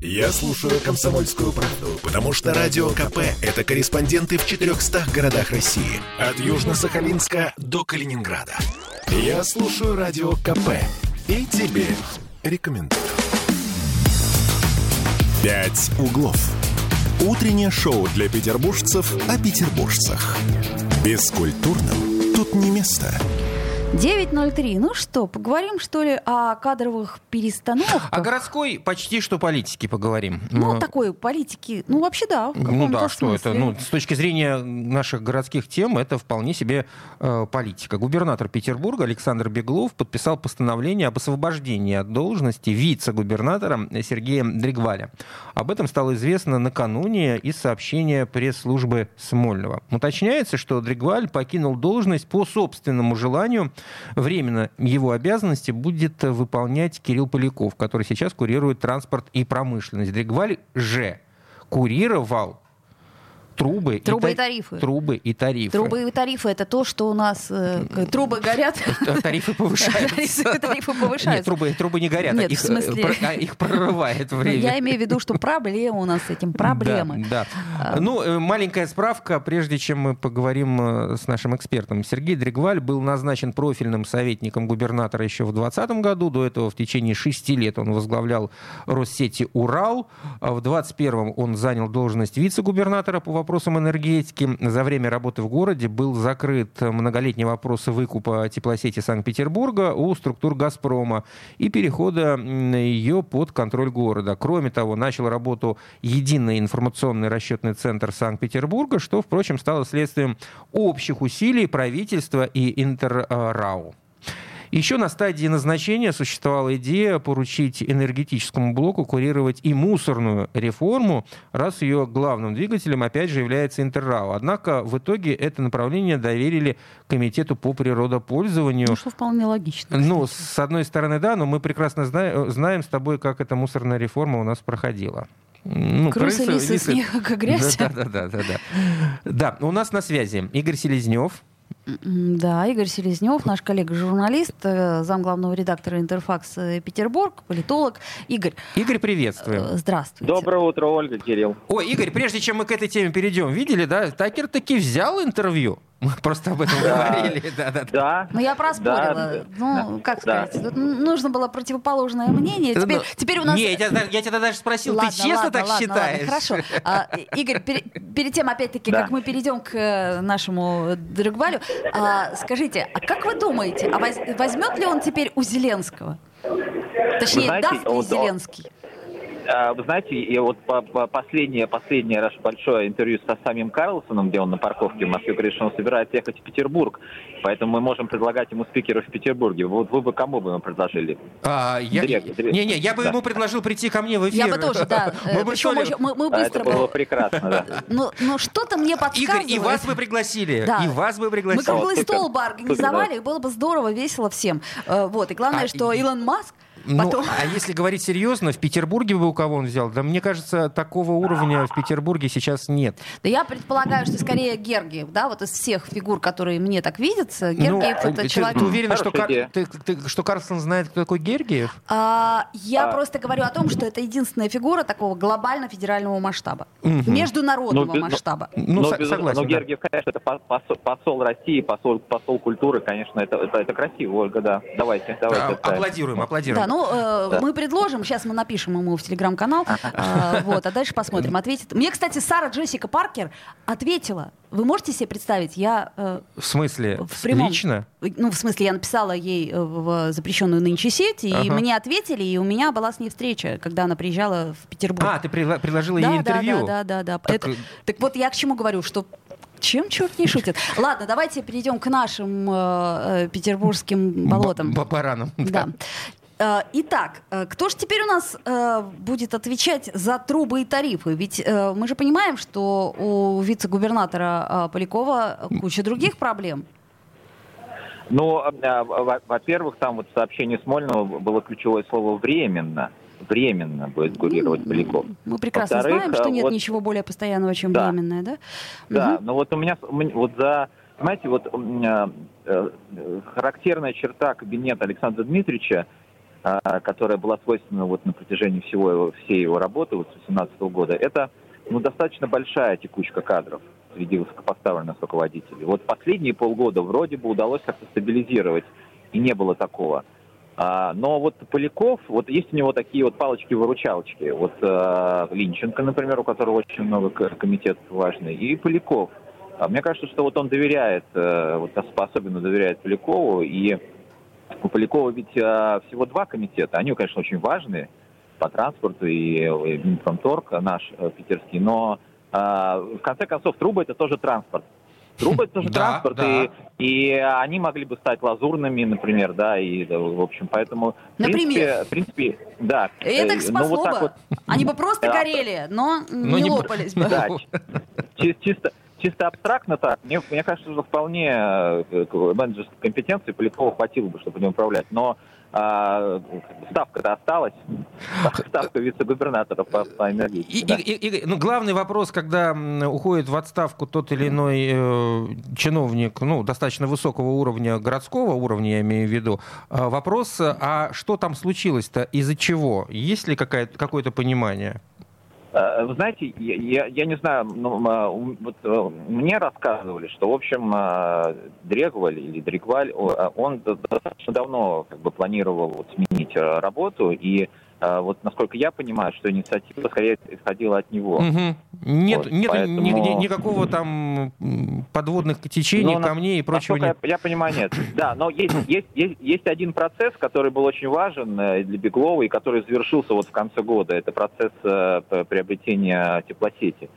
Я слушаю «Комсомольскую правду», потому что «Радио КП» — это корреспонденты в 400 городах России. От Южно-Сахалинска до Калининграда. Я слушаю «Радио КП» и тебе рекомендую. «Пять углов». Утреннее шоу для петербуржцев о петербуржцах. Бескультурным тут не место. 9.03. Ну что, поговорим, что ли, о кадровых перестановках? О городской почти что политике поговорим. Ну, такой политики, ну, вообще да. Ну да, что смысле. это? Ну, с точки зрения наших городских тем, это вполне себе э, политика. Губернатор Петербурга Александр Беглов подписал постановление об освобождении от должности вице-губернатора Сергея Дригваля. Об этом стало известно накануне из сообщения пресс-службы Смольного. Уточняется, что Дригваль покинул должность по собственному желанию Временно его обязанности будет выполнять Кирилл Поляков, который сейчас курирует транспорт и промышленность. Дригваль же курировал трубы, трубы и, и тарифы. Трубы и тарифы. Трубы и тарифы это то, что у нас э, трубы горят. Тарифы повышаются. Тарифы повышаются. Нет, трубы, трубы не горят, Нет, их, в смысле... а их прорывает время. Я имею в виду, что проблема у нас с этим, проблемы. Да, да. Ну, э, маленькая справка, прежде чем мы поговорим э, с нашим экспертом. Сергей Дригваль был назначен профильным советником губернатора еще в 2020 году. До этого в течение шести лет он возглавлял Россети «Урал». А в 2021 он занял должность вице-губернатора по вопросам энергетики. За время работы в городе был закрыт многолетний вопрос выкупа теплосети Санкт-Петербурга у структур «Газпрома» и перехода ее под контроль города. Кроме того, начал работу единый информационный расчетный центр Санкт-Петербурга, что, впрочем, стало следствием общих усилий правительства и Интеррау. Еще на стадии назначения существовала идея поручить энергетическому блоку курировать и мусорную реформу, раз ее главным двигателем, опять же, является Интеррау. Однако в итоге это направление доверили Комитету по природопользованию. Ну, что вполне логично. Ну, с одной стороны, да, но мы прекрасно знаем, знаем с тобой, как эта мусорная реформа у нас проходила. Ну, крысы, крысы лисы, снег, как грязь. Да, да, да, да, да. Да, у нас на связи Игорь Селезнев, да, Игорь Селезнев, наш коллега-журналист, э, зам главного редактора Интерфакс э, Петербург, политолог. Игорь. Игорь, приветствую. Э, здравствуйте. Доброе утро, Ольга, Кирилл. Ой, Игорь, прежде чем мы к этой теме перейдем, видели, да, Такер таки взял интервью. Мы просто об этом говорили. Да, да, да. Ну, я проспорила. Да, ну, как сказать, тут нужно было противоположное мнение. Теперь, ну, теперь у нас... Не, я тебя, я тебя даже спросил, ладно, ты честно ладно, так ладно, считаешь? Ладно, хорошо. А, Игорь, пер, перед тем, опять-таки, да. как мы перейдем к нашему Драгвалю, а, скажите, а как вы думаете, а возьмет ли он теперь у Зеленского? Точнее, знаете, даст ли он, Зеленский? Вы знаете, и вот последнее, последнее наше большое интервью со самим Карлсоном, где он на парковке в Москве говорит, что он собирается ехать в Петербург, поэтому мы можем предлагать ему спикеров в Петербурге. Вот вы бы кому бы ему предложили? А, я, Не, не, я бы да. ему предложил прийти ко мне в эфир. Я бы тоже, да. Мы, бы мы, мы, мы быстро а, это было прекрасно, да. Но, но что-то мне подсказывает. Игорь, и вас бы пригласили. Да. И вас бы пригласили. Мы круглый стол бы организовали, и было бы здорово, весело всем. Вот. И главное, а, что и... Илон Маск ну, Потом... а если говорить серьезно, в Петербурге бы у кого он взял? Да мне кажется, такого уровня в Петербурге сейчас нет. Да я предполагаю, что скорее Гергиев, да, вот из всех фигур, которые мне так видятся, ну, Гергиев ну, это ты, человек... Ты уверена, что, Кар... ты, ты, что Карлсон знает, кто такой Гергиев? А, я а... просто говорю о том, что это единственная фигура такого глобально-федерального масштаба, угу. международного ну, масштаба. Ну, но, без, согласен. Но Гергиев, да. конечно, это посол, посол России, посол, посол культуры, конечно, это, это, это красиво, Ольга, да. Давайте, давайте. А, аплодируем, аплодируем. Да, ну, э, да. мы предложим, сейчас мы напишем ему в телеграм-канал, а, вот, а дальше посмотрим, ответит. Мне, кстати, Сара Джессика Паркер ответила. Вы можете себе представить, я... Э, в смысле? В прямом, Лично? Ну, в смысле, я написала ей э, в запрещенную нынче сеть, и ага. мне ответили, и у меня была с ней встреча, когда она приезжала в Петербург. А, ты предложила да, ей интервью? Да, да, да, да. Так... Это, так вот я к чему говорю, что чем черт не шутит? Ладно, давайте перейдем к нашим э, э петербургским болотам. Баранам. Да. Э, итак, э, кто же теперь у нас э, будет отвечать за трубы и тарифы? Ведь мы же понимаем, что у вице-губернатора Полякова куча других проблем. Ну, во-первых, там вот в сообщении Смольного было ключевое слово «временно». Временно будет курировать Поляков. Мы прекрасно знаем, что нет вот, ничего более постоянного, чем да, временное, да? Да, угу. но вот у меня вот за, знаете, вот характерная черта кабинета Александра Дмитриевича которая была свойственна вот на протяжении всего всей его работы вот с 2018 года, это ну, достаточно большая текучка кадров среди высокопоставленных руководителей. Вот последние полгода вроде бы удалось как-то стабилизировать, и не было такого. А, но вот Поляков, вот есть у него такие вот палочки-выручалочки. Вот а, Линченко, например, у которого очень много комитетов важный, и Поляков. А мне кажется, что вот он доверяет, а, вот особенно доверяет Полякову, и у Полякова ведь а, всего два комитета. Они, конечно, очень важные по транспорту и, и Минпромторг наш а, питерский, но а, в конце концов трубы это тоже транспорт. Трубы это тоже транспорт, И, и они могли бы стать лазурными, например, да, и, в общем, поэтому... Например? В принципе, да. Это их спасло ну, вот бы. Вот, Они бы просто горели, но, но не, не лопались бы. Да, чисто, чисто абстрактно так, мне, мне кажется, что вполне э, менеджерской компетенции Полякова хватило бы, чтобы не управлять. Но а, ставка-то осталась, ставка вице-губернатора по, по энергетике. И, да. и, и, ну, главный вопрос, когда уходит в отставку тот или иной э, чиновник, ну, достаточно высокого уровня, городского уровня, я имею в виду, э, вопрос, а что там случилось-то, из-за чего? Есть ли какое-то понимание? Э, вы знаете, я, я не знаю, ну, вот, э, мне рассказывали, что, в общем, э, Дрегваль или Дрегваль, он достаточно давно как бы планировал вот, сменить работу, и а, вот, насколько я понимаю, что инициатива скорее исходила от него. Угу. Нет, вот, нет поэтому... ни, ни, никакого там подводных течений, но, камней и прочего нет. Я, я понимаю, нет. Да, но есть, есть, есть, есть один процесс, который был очень важен э, для Беглова и который завершился вот в конце года. Это процесс э, приобретения теплосети.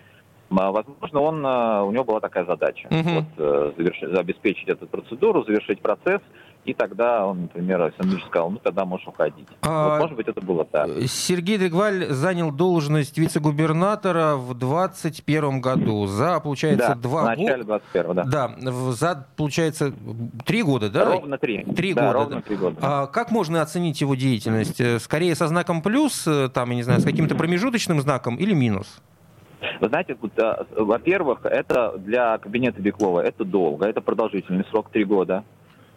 Возможно, он, э, у него была такая задача. Угу. Вот, завершить, обеспечить эту процедуру, завершить процесс – и тогда он, например, Александр сказал, ну тогда можешь уходить. А... Вот, может быть, это было так. Сергей Дригваль занял должность вице-губернатора в 2021 году. За, получается, да, два года. В начале 21 да. Да, за, получается, три года, да? Ровно три. Три да, года. Ровно три года. А как можно оценить его деятельность? Э, скорее со знаком плюс, э, там, я не знаю, с каким-то промежуточным знаком или минус? Вы знаете, э, во-первых, это для кабинета Беклова это долго, это продолжительный срок, три года.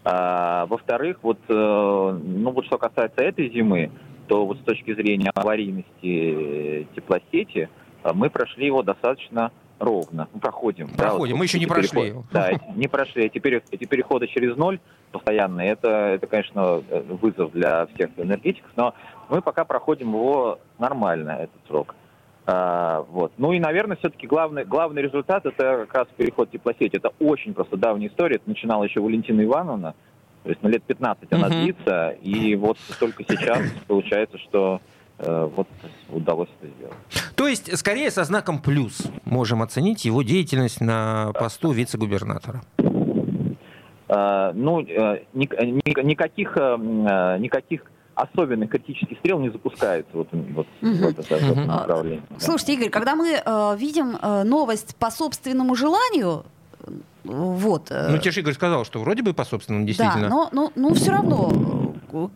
А, во-вторых, вот, э, ну вот что касается этой зимы, то вот с точки зрения аварийности теплосети э, мы прошли его достаточно ровно. Мы проходим. Проходим, да, вот, мы еще не прошли. Переход, да, не прошли. Теперь эти переходы через ноль постоянно, это, это, конечно, вызов для всех энергетиков, но мы пока проходим его нормально, этот срок. А, вот. Ну и, наверное, все-таки главный, главный результат это как раз переход теплосети. Это очень просто давняя история. Это начинала еще Валентина Ивановна. То есть на ну, лет 15 она uh-huh. длится. И вот только сейчас получается, что э, вот удалось это сделать. То есть, скорее со знаком плюс можем оценить его деятельность на посту вице-губернатора. Uh, ну, ни, никаких, uh, никаких особенных критических стрел не запускается вот, вот угу. в это, в это направлении. Слушайте, Игорь, когда мы э, видим э, новость по собственному желанию, вот. Э, ну, тебе же Игорь сказал, что вроде бы по собственному, действительно. Да, но, но, но все равно э,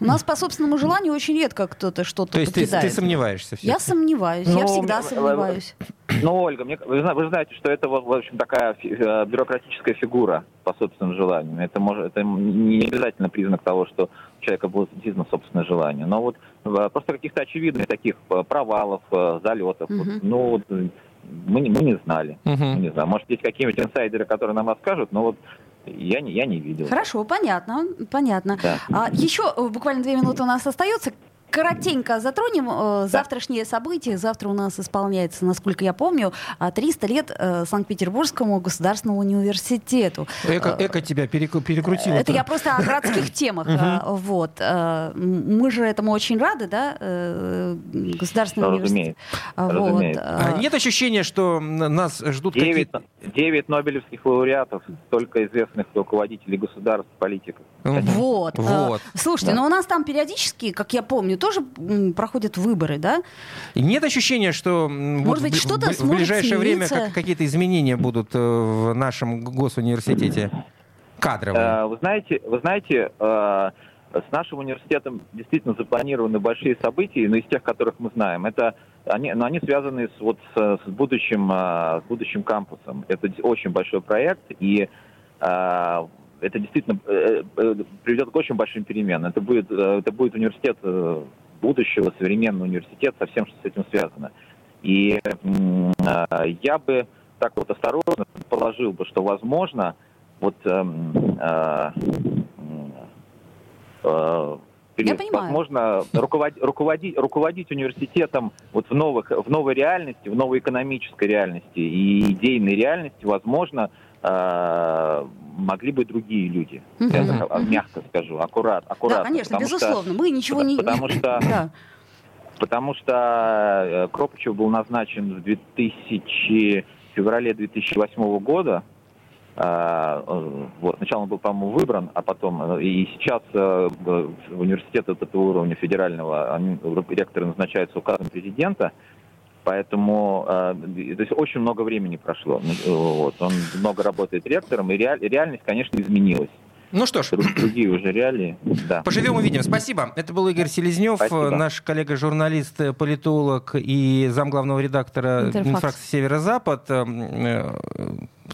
у нас по собственному желанию очень редко кто-то что-то То есть. Ты, ты сомневаешься? Я сомневаюсь, ну, я всегда сомневаюсь. Ну, Ольга, мне, вы, вы знаете, что это, в общем, такая э, бюрократическая фигура по собственному желанию. Это, может, это не обязательно признак того, что у человека было действительно собственное желание. Но вот э, просто каких-то очевидных таких э, провалов, залетов, угу. вот, ну, вот, мы, мы не знали. Угу. Мы не знаю. Может, есть какие-нибудь инсайдеры, которые нам расскажут, но вот я не, я не видел. Хорошо, понятно, понятно. Да. А, еще буквально две минуты у нас остается коротенько затронем э, завтрашние события. Завтра у нас исполняется, насколько я помню, 300 лет э, Санкт-Петербургскому государственному университету. Эко, эко тебя перекрутило. Это я просто о городских темах. Вот. Э, мы же этому очень рады, да, э, государственный университет. Вот. А нет ощущения, что нас ждут какие-то... Девять нобелевских лауреатов, только известных руководителей государств, политиков. Вот. вот. Слушайте, но у нас там периодически, как я помню, тоже проходят выборы, да? Нет ощущения, что Может быть, что-то в, в ближайшее время как, какие-то изменения будут э, в нашем госуниверситете кадровые? Э, вы знаете, вы знаете, э, с нашим университетом действительно запланированы большие события, но из тех, которых мы знаем, это они, но они связаны с, вот, с, с, будущим, с будущим кампусом. Это очень большой проект, и это действительно приведет к очень большим переменам. Это будет, это будет университет будущего, современный университет, со всем, что с этим связано. И я бы так вот осторожно положил бы, что возможно, вот я понимаю. возможно, руководить, руководить, руководить университетом вот в, новых, в новой реальности, в новой экономической реальности и идейной реальности, возможно, э, могли бы другие люди. Угу. Я так, мягко скажу, аккурат, аккуратно. Да, конечно, безусловно. Что, Мы ничего не... Потому что... да. Потому что э, Кропачев был назначен в 2000, феврале 2008 года, а, э, вот. Сначала он был, по-моему, выбран, а потом... Э, и сейчас э, университет этого уровня федерального ректоры назначаются указом президента, Поэтому то есть очень много времени прошло. Вот. Он много работает ректором, и реальность, конечно, изменилась. Ну что ж. Другие уже реалии. Да. Поживем увидим. Спасибо. Это был Игорь Селезнев, Спасибо. наш коллега-журналист, политолог и замглавного редактора инфракции «Северо-Запад».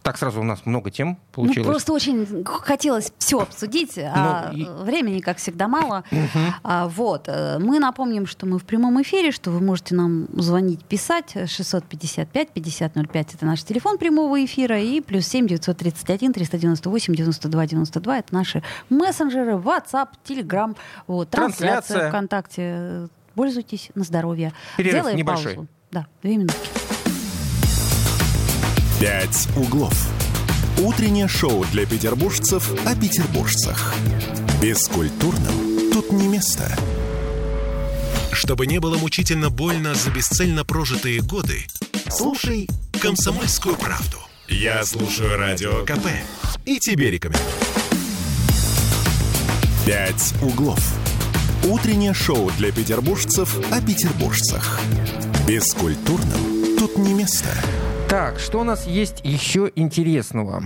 Так сразу у нас много тем получилось. Ну, просто очень хотелось все обсудить, а ну, и... времени, как всегда, мало. А, вот. Э, мы напомним, что мы в прямом эфире, что вы можете нам звонить, писать. 655-5005 это наш телефон прямого эфира. И плюс 7 931 398 92 92 это наши мессенджеры, WhatsApp, Telegram, вот, трансляция, трансляция. ВКонтакте. Пользуйтесь на здоровье. Перерыв Делаем небольшой. паузу. Да, две минутки. «Пять углов». Утреннее шоу для петербуржцев о петербуржцах. Бескультурным тут не место. Чтобы не было мучительно больно за бесцельно прожитые годы, слушай «Комсомольскую правду». Я слушаю Радио КП и тебе рекомендую. «Пять углов». Утреннее шоу для петербуржцев о петербуржцах. Бескультурным тут не место. Так, что у нас есть еще интересного?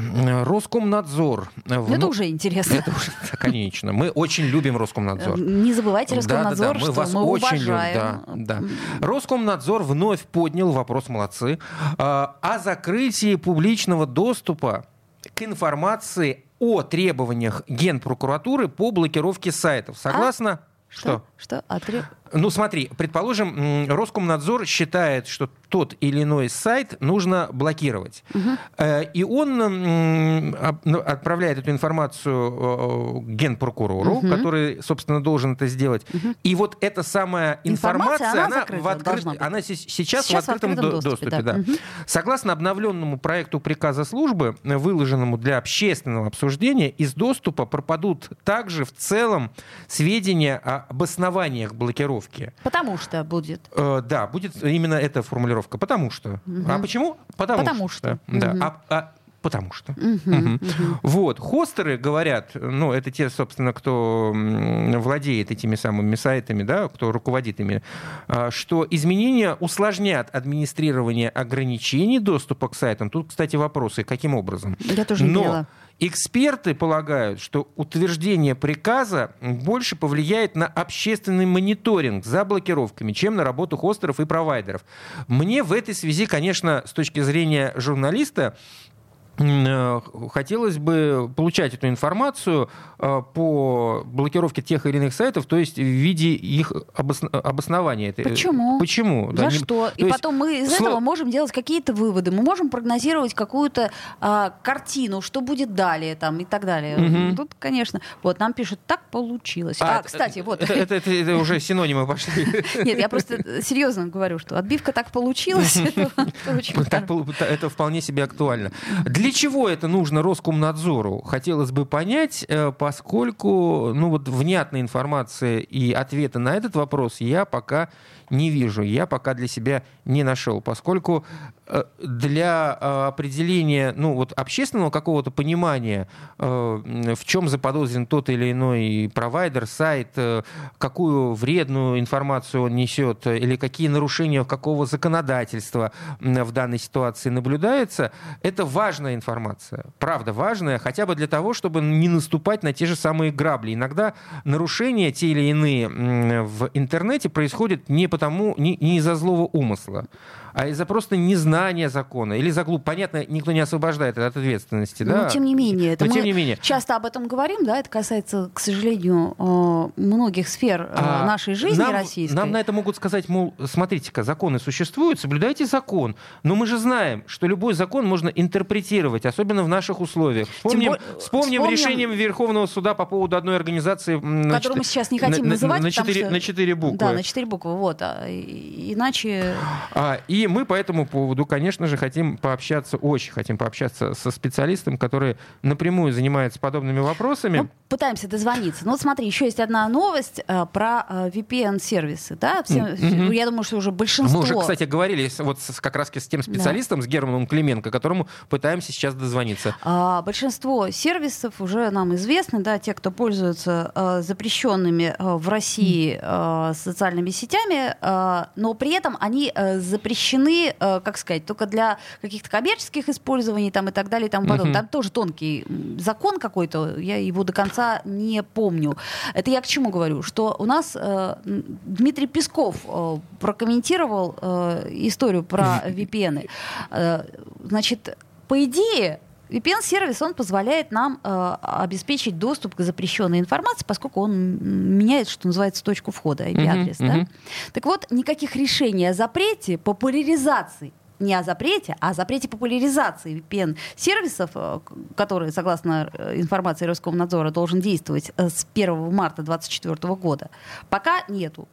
Роскомнадзор. В... Это уже интересно. Это уже, конечно. Мы очень любим Роскомнадзор. Не забывайте Роскомнадзор, да, да, да. Мы что вас мы очень уважаем. Любим. Да, да. Роскомнадзор вновь поднял вопрос, молодцы, а, о закрытии публичного доступа к информации о требованиях Генпрокуратуры по блокировке сайтов. Согласно... А? Что? Что? Отре... Ну, смотри, предположим, Роскомнадзор считает, что тот или иной сайт нужно блокировать. Угу. И он ну, отправляет эту информацию э, генпрокурору, угу. который, собственно, должен это сделать. Угу. И вот эта самая информация, информация она, она, в открыт... она сейчас, сейчас в открытом, в открытом доступе. доступе да. Да. Угу. Согласно обновленному проекту приказа службы, выложенному для общественного обсуждения, из доступа пропадут также в целом сведения об основаниях блокировки. Потому что будет. Э, да, будет именно эта формулировка. Потому что. Угу. А почему? Потому, Потому что. что. Да. Угу. А, а, Потому что. Угу, угу. Угу. Вот. Хостеры говорят, ну, это те, собственно, кто владеет этими самыми сайтами, да, кто руководит ими, а, что изменения усложнят администрирование ограничений доступа к сайтам. Тут, кстати, вопросы, каким образом. Я тоже не Но поняла. Эксперты полагают, что утверждение приказа больше повлияет на общественный мониторинг за блокировками, чем на работу хостеров и провайдеров. Мне в этой связи, конечно, с точки зрения журналиста, хотелось бы получать эту информацию э, по блокировке тех или иных сайтов, то есть в виде их обоснования. Почему? Почему? За да, что? И есть... потом мы из Сло... этого можем делать какие-то выводы. Мы можем прогнозировать какую-то а, картину, что будет далее там, и так далее. Угу. Тут, конечно, вот нам пишут, так получилось. А, а кстати, вот. Это, это, это, это уже синонимы пошли. Нет, я просто серьезно говорю, что отбивка так получилась. Это вполне себе актуально. Для чего это нужно Роскомнадзору? Хотелось бы понять, э, поскольку ну, вот, внятной информации и ответа на этот вопрос я пока не вижу. Я пока для себя не нашел, поскольку э, для э, определения ну, вот, общественного какого-то понимания, э, в чем заподозрен тот или иной провайдер, сайт, какую вредную информацию он несет, или какие нарушения какого законодательства в данной ситуации наблюдается, это важная информация. Правда, важная, хотя бы для того, чтобы не наступать на те же самые грабли. Иногда нарушения те или иные в интернете происходят не потому, не, не из-за злого умысла а из-за просто незнания закона или за глуп. Понятно, никто не освобождает от ответственности, да? Но тем не менее, это Но, мы тем не менее. часто об этом говорим, да, это касается, к сожалению, э, многих сфер э, А нашей жизни нам, российской. Нам на это могут сказать, мол, смотрите-ка, законы существуют, соблюдайте закон. Но мы же знаем, что любой закон можно интерпретировать, особенно в наших условиях. Вспомним, более- вспомним, вспомним- решением Верховного суда по поводу одной организации... Которую мы чет- сейчас не хотим на- на- называть, На четыре, что- на четыре буквы. Да, на четыре буквы, вот. а, иначе... А, и мы по этому поводу, конечно же, хотим пообщаться, очень хотим пообщаться со специалистом, который напрямую занимается подобными вопросами. Ну, пытаемся дозвониться. Ну, вот смотри, еще есть одна новость э, про э, VPN-сервисы. Да? Все, Мгм. Я думаю, что уже большинство... Мы уже, кстати, говорили вот с- как раз с тем специалистом, с Германом Клименко, которому пытаемся сейчас дозвониться. А, большинство сервисов уже нам известны, да, те, кто пользуются э, запрещенными э, в России э, социальными сетями, э, но при этом они э, запрещены, э, как сказать, только для каких-то коммерческих использований там, и так далее и тому подобное. Мгм. Там тоже тонкий закон какой-то, я его до конца не помню. Это я к чему говорю? Что у нас э, Дмитрий Песков э, прокомментировал э, историю про VPN. Э, значит, по идее, VPN-сервис, он позволяет нам э, обеспечить доступ к запрещенной информации, поскольку он меняет, что называется, точку входа, IP-адрес. Мгм, да? мгм. Так вот, никаких решений о запрете, популяризации не о запрете, а о запрете популяризации VPN-сервисов, э, которые, согласно э, информации Роскомнадзора, должен действовать э, с 1 марта 2024 года, пока нету.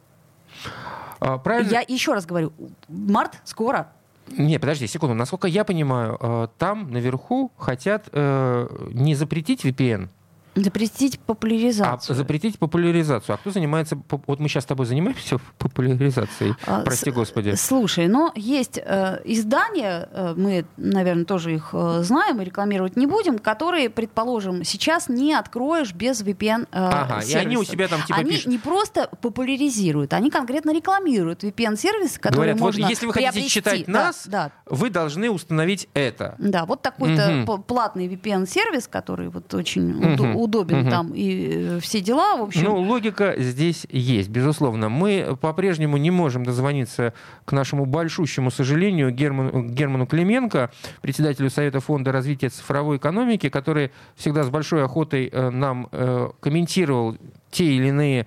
А, Правильно? Я еще раз говорю, март скоро. Не, подожди, секунду. Насколько я понимаю, э, там наверху хотят э, не запретить VPN, Запретить а популяризацию. запретить популяризацию. А кто занимается... Вот мы сейчас с тобой занимаемся популяризацией. А, Прости с- господи. Слушай, но есть э, издания, э, мы, наверное, тоже их э, знаем и рекламировать не будем, которые, предположим, сейчас не откроешь без VPN э, Ага, и они у сервисов. себя там типа Они пишут. не просто популяризируют, они конкретно рекламируют VPN-сервисы, которые Говорят, вот можно если вы хотите приобрести. читать Да, нас, да, вы должны установить это. да, вот такой-то п- платный VPN-сервис, который вот очень Мгм. Удобен Мгм. там и э, все дела, в общем. Ну, логика здесь есть, безусловно. Мы по-прежнему не можем дозвониться к нашему большущему сожалению Герману, Герману Клименко, председателю Совета фонда развития цифровой экономики, который всегда с большой охотой э, нам э, комментировал те или иные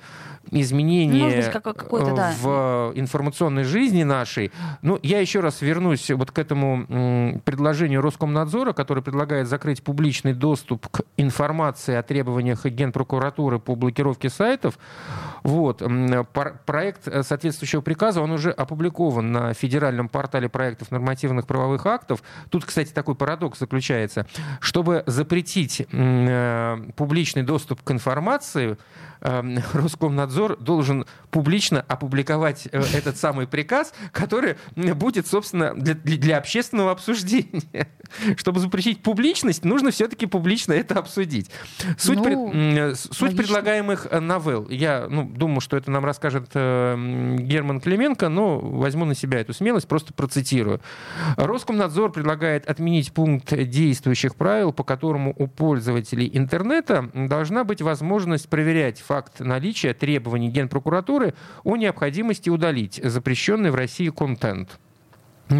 изменения быть, э, да. в информационной жизни нашей. Ну, я еще раз вернусь вот к этому предложению Роскомнадзора, который предлагает закрыть публичный доступ к информации о требованиях Генпрокуратуры по блокировке сайтов. Вот. Проект э, соответствующего приказа, он уже опубликован на федеральном портале проектов нормативных правовых актов. Тут, кстати, такой парадокс заключается. Чтобы запретить э, публичный доступ к информации, Роскомнадзор должен публично опубликовать э, этот самый приказ, который будет, собственно, для, для- общественного обсуждения. Чтобы запретить публичность, нужно все-таки публично это обсудить. Суть, Ну, пред- э, суть логично. предлагаемых э, новелл. Я ну, думаю, что это нам расскажет э, Герман Клименко, но возьму на себя эту смелость, просто процитирую. Роскомнадзор предлагает отменить пункт действующих правил, по которому у пользователей интернета должна быть возможность проверять факт наличия требований Генпрокуратуры о необходимости удалить запрещенный в России контент.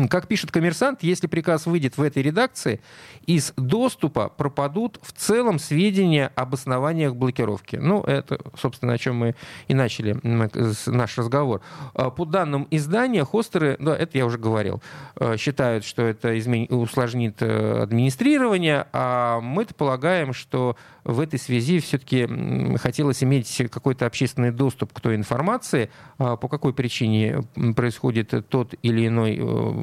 Как пишет коммерсант, если приказ выйдет в этой редакции, из доступа пропадут в целом сведения об основаниях блокировки. Ну, это, собственно, о чем мы и начали с- наш разговор. А, По данным издания, хостеры, да, это я уже говорил, э, считают, что это усложнит э, администрирование, а мы-то полагаем, что в этой связи все-таки хотелось иметь какой-то общественный доступ к той информации, а, по какой причине происходит тот или иной, э,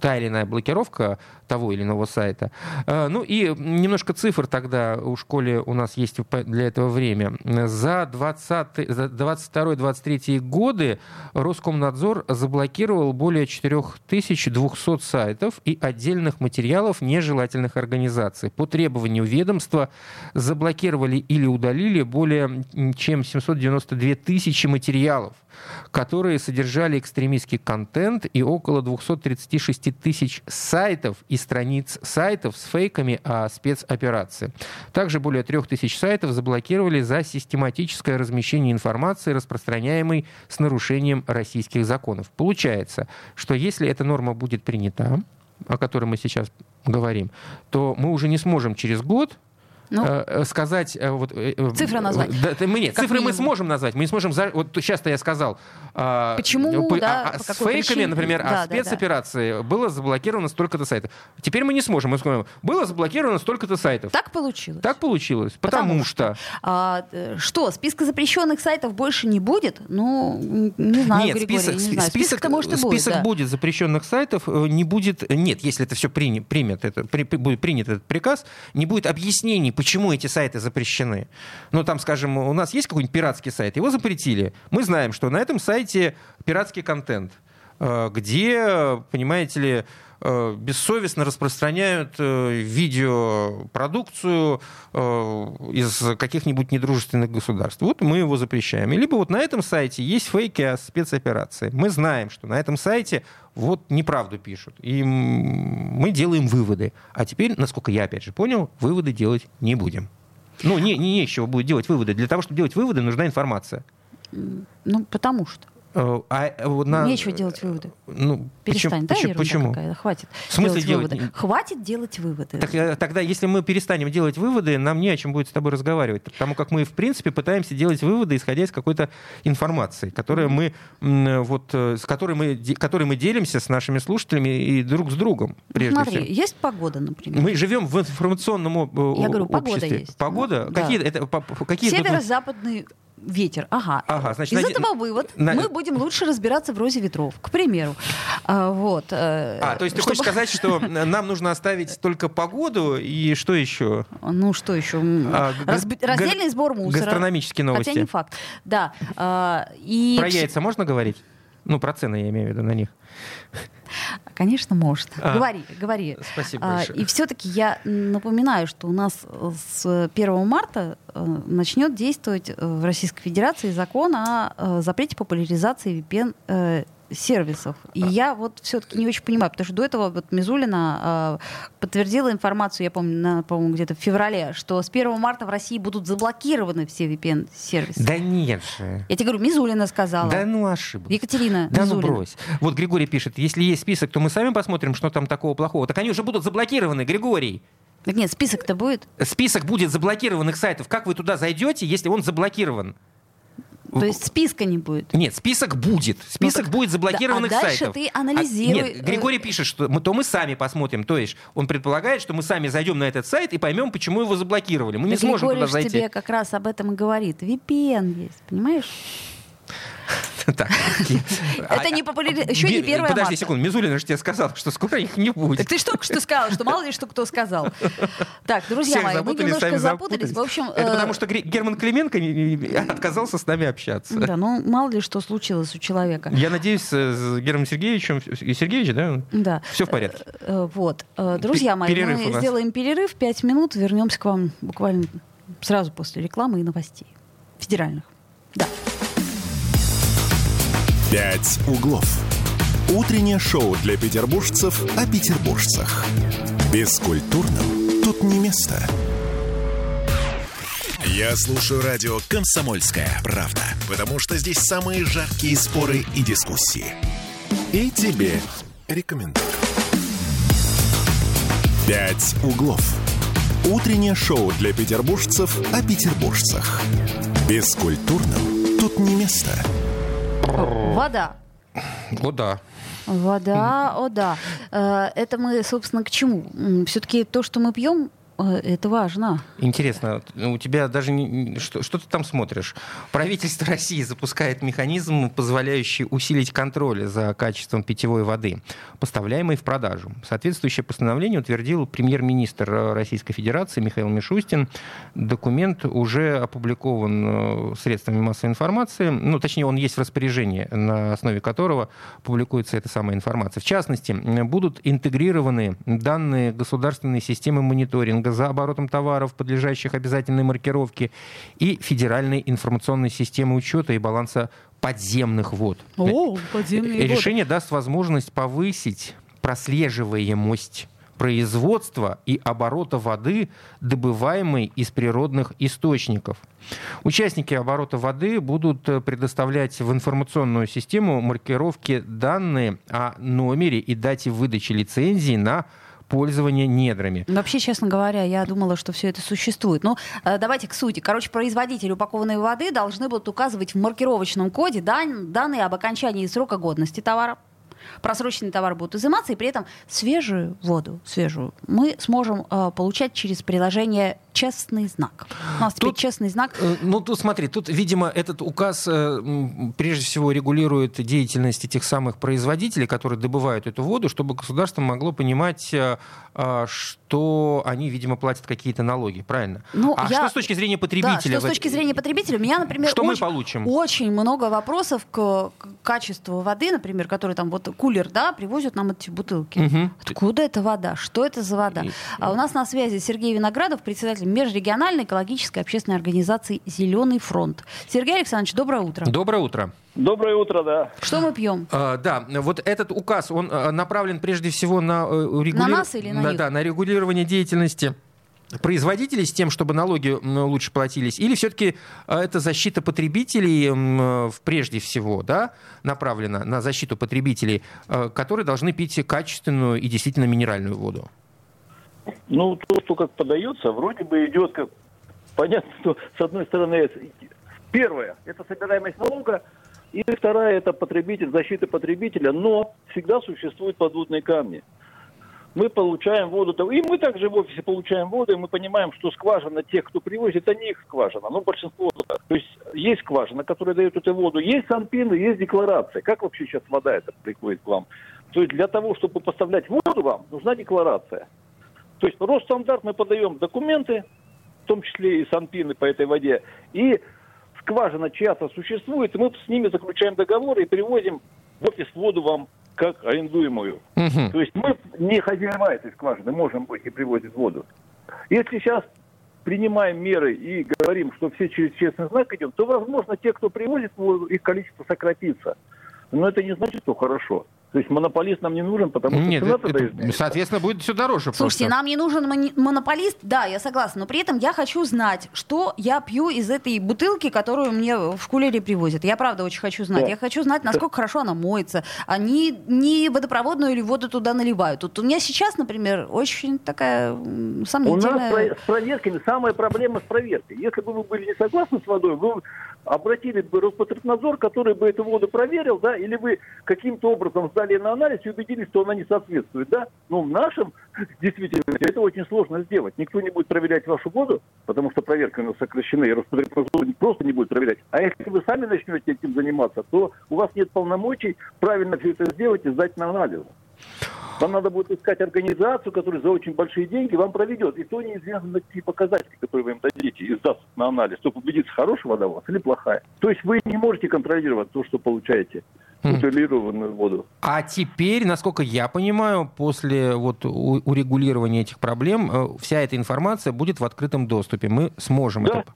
та или иная блокировка того или иного сайта. А, Ну и немножко цифр тогда у школе у нас есть для этого время. За 20 за 22-23 годы Роскомнадзор заблокировал более 4200 сайтов и отдельных материалов нежелательных организаций. По требованию ведомства заблокировали или удалили более чем 792 тысячи материалов, которые содержали экстремистский контент, и около 236 тысяч сайтов и страниц сайтов с фейками о спецоперации. Также более трех тысяч сайтов заблокировали за систематическое размещение информации, распространяемой с нарушением российских законов. Получается, что если эта норма будет принята, о которой мы сейчас говорим, то мы уже не сможем через год ну, э, э, сказать... Вот, цифры назвать. Да, мы, нет, цифры минимум. мы сможем назвать. Мы не сможем... За, вот сейчас-то я сказал... А, Почему, по, да, а, по С фейками, причине? например, да, о спецоперации да, да. было заблокировано столько-то сайтов. Теперь мы не сможем. Мы скажем, было заблокировано столько-то сайтов. Так получилось? Так получилось. Потому, потому что... А, что, списка запрещенных сайтов больше не будет? Ну, не знаю, Нет, Григорий, список, не знаю. Список, список, может, и будет, список да. будет запрещенных сайтов. Э, не будет... Нет, если это все примет, это, при, будет принят этот приказ, не будет объяснений, почему эти сайты запрещены. Ну, там, скажем, у нас есть какой-нибудь пиратский сайт, его запретили. Мы знаем, что на этом сайте пиратский контент, где, понимаете ли, э, бессовестно распространяют э, видеопродукцию из каких-нибудь недружественных государств. Вот мы его запрещаем. И либо вот на этом сайте есть фейки о спецоперации. Мы знаем, что на этом сайте вот неправду пишут. И мы делаем выводы. А теперь, насколько я опять же понял, выводы делать не будем. Ну, не, не, не будет делать выводы. Для того, чтобы делать выводы, нужна информация. Ну, потому что. Э, а, э, на... Нечего делать выводы. Ну, Перестань, почему, да, почему? какая-то? Хватит В смысле делать, делать выводы. Хватит делать выводы. Так, э, тогда, если мы перестанем делать выводы, нам не о чем будет с тобой разговаривать. Потому как мы, в принципе, пытаемся делать выводы, исходя из какой-то информации, которая мы, вот, с которой мы, которой мы делимся с нашими слушателями и друг с другом. Прежде Смотри, всего. есть погода, например. Мы живем в информационном Я говорю, обществе. погода есть. Погода? Ну, какие, да. это, какие Северо-западный ветер. Ага. ага значит, Из на... этого вывод. На... Мы будем лучше разбираться в розе ветров, к примеру. А, вот. Э, а, то есть ты чтобы... хочешь сказать, что нам нужно оставить только погоду и что еще? Ну, что еще? А, Раз... га... Раздельный сбор мусора. Гастрономические новости. Хотя не факт. Да. А, и... Про яйца можно говорить? Ну, про цены я имею в виду на них. Конечно, может. А, говори, говори. Спасибо а, большое. И все-таки я напоминаю, что у нас с 1 марта э, начнет действовать в Российской Федерации закон о э, запрете популяризации VPN сервисов. И а. я вот все-таки не очень понимаю, потому что до этого вот Мизулина э, подтвердила информацию, я помню, на, по-моему, где-то в феврале, что с 1 марта в России будут заблокированы все VPN-сервисы. Да нет же. Я тебе говорю, Мизулина сказала. Да ну ошибка. Екатерина Да Мизулина. ну брось. Вот Григорий пишет, если есть список, то мы сами посмотрим, что там такого плохого. Так они уже будут заблокированы, Григорий. Так нет, список-то будет. Список будет заблокированных сайтов. Как вы туда зайдете, если он заблокирован? То есть списка не будет? Нет, список будет. Список ну, так, будет заблокированных да, а дальше сайтов. ты анализируй. А, нет, Григорий пишет, что мы, то мы сами посмотрим. То есть он предполагает, что мы сами зайдем на этот сайт и поймем, почему его заблокировали. Мы так не сможем Григорий туда зайти. тебе как раз об этом и говорит. VPN есть, понимаешь? Так. Это не популяризация. Еще не первая Подожди секунду. Мизулина же тебе сказала, что скоро их не будет. Так ты что что сказал, что мало ли что кто сказал. Так, друзья мои, мы немножко запутались. В общем... Это потому что Герман Клименко отказался с нами общаться. Да, ну мало ли что случилось у человека. Я надеюсь, с Германом Сергеевичем... Сергеевич, да? Да. Все в порядке. Э, вот. Э, друзья мои, мы сделаем перерыв, пять минут, вернемся к вам буквально сразу после рекламы и новостей федеральных. Да. «Пять углов». Утреннее шоу для петербуржцев о петербуржцах. Бескультурным тут не место. Я слушаю радио «Комсомольская правда», потому что здесь самые жаркие споры и дискуссии. И тебе рекомендую. «Пять углов». Утреннее шоу для петербуржцев о петербуржцах. Бескультурным тут не место. Вода. О, да. Вода, о да. Э, это мы, собственно, к чему? Все-таки то, что мы пьем, это важно. Интересно, у тебя даже не, что, что ты там смотришь? Правительство России запускает механизм, позволяющий усилить контроль за качеством питьевой воды, поставляемой в продажу. Соответствующее постановление утвердил премьер-министр Российской Федерации Михаил Мишустин. Документ уже опубликован э, средствами массовой информации, ну, точнее, он есть в распоряжении, на основе которого публикуется эта самая информация. В частности, будут интегрированы данные государственной системы мониторинга мониторинга за оборотом товаров, подлежащих обязательной маркировке, и Федеральной информационной системы учета и баланса подземных вод. О, подземные воды. Решение даст возможность повысить прослеживаемость производства и оборота воды, добываемой из природных источников. Участники оборота воды будут э, предоставлять в информационную систему маркировки данные о номере и дате выдачи лицензии на пользование недрами. Вообще, честно говоря, я думала, что все это существует. Но э, давайте к сути. Короче, производители упакованной воды должны будут указывать в маркировочном коде дан- данные об окончании срока годности товара, просроченный товар будут изыматься, и при этом свежую воду, свежую, мы сможем э, получать через приложение «Честный знак». У нас теперь Тут- «Честный знак». Э, Ну, тут смотри, тут, видимо, этот указ э, прежде всего регулирует деятельность этих самых производителей, которые добывают эту воду, чтобы государство могло понимать, э, э, что они, видимо, платят какие-то налоги, правильно? Ну, а я- что с точки зрения Да, потребителя? что с точки зрения потребителя, у меня, например, Что мы очень, получим? очень много вопросов к, к качеству воды, например, который там вот кулер, да, привозят нам эти бутылки. Мгм. Откуда эта вода? Что это за вода? И- А у нас на связи Сергей Виноградов, председатель межрегиональной экологической общественной организации «Зеленый фронт». Сергей Александрович, доброе утро. Доброе утро. Доброе утро, да. Что мы пьем? А, Да, вот этот указ, он э, направлен прежде всего на э, регули- нас или на них? Да, на регулирование деятельности производителей с тем, чтобы налоги лучше платились, или все-таки это защита потребителей прежде всего, да, направлена на защиту потребителей, э, которые должны пить качественную и действительно минеральную воду? Ну, то, что как подается, вроде бы идет как... Понятно, что с одной стороны, первое, это собираемость налога, и вторая, это потребитель, защита потребителя, но всегда существуют подводные камни. Мы получаем воду, и мы также в офисе получаем воду, и мы понимаем, что скважина тех, кто привозит, это не их скважина, но большинство. То есть есть скважина, которая дает эту воду, есть санпины, есть декларация. Как вообще сейчас вода эта приходит к вам? То есть для того, чтобы поставлять воду вам, нужна декларация. То есть Росстандарт мы подаем документы, в том числе и санпины по этой воде, и скважина чья-то существует, и мы с ними заключаем договоры и привозим в офис воду вам как арендуемую. Мгм. То есть мы не хозяева этой скважины можем быть и привозить воду. Если сейчас принимаем меры и говорим, что все через честный знак идем, то, возможно, те, кто привозит воду, их количество сократится. Но это не значит, что хорошо. То есть монополист нам не нужен, потому что Нет, цена это- тогда это, изменится. соответственно, будет все дороже. Слушайте, просто. нам не нужен монополист, да, я согласна, но при этом я хочу знать, что я пью из этой бутылки, которую мне в кулере привозят. Я правда очень хочу знать. Да. Я хочу знать, насколько хорошо она моется. Они не водопроводную или воду туда наливают. Вот у меня сейчас, например, очень такая м, У нас сомнительная... с проверками самая проблема с проверкой. Если бы вы были не согласны с водой, вы обратились бы Роспотребнадзор, который бы эту воду проверил, да, или вы каким-то образом сдали на анализ и убедились, что она не соответствует, да. Но в нашем действительности это очень сложно сделать. Никто не будет проверять вашу воду, потому что проверки у нас сокращены, и Роспотребнадзор просто не будет проверять. А если вы сами начнете этим заниматься, то у вас нет полномочий правильно все это сделать и сдать на анализ. Вам надо будет искать организацию, которая за очень большие деньги вам проведет. И то неизвестно какие показатели, которые вы им дадите, и сдаст на анализ, чтобы убедиться, хорошая вода у вас или плохая. То есть вы не можете контролировать то, что получаете, Мгм. бутилированную воду. А теперь, насколько я понимаю, после вот урегулирования этих проблем, э, вся эта информация будет в открытом доступе. Мы сможем Да. это...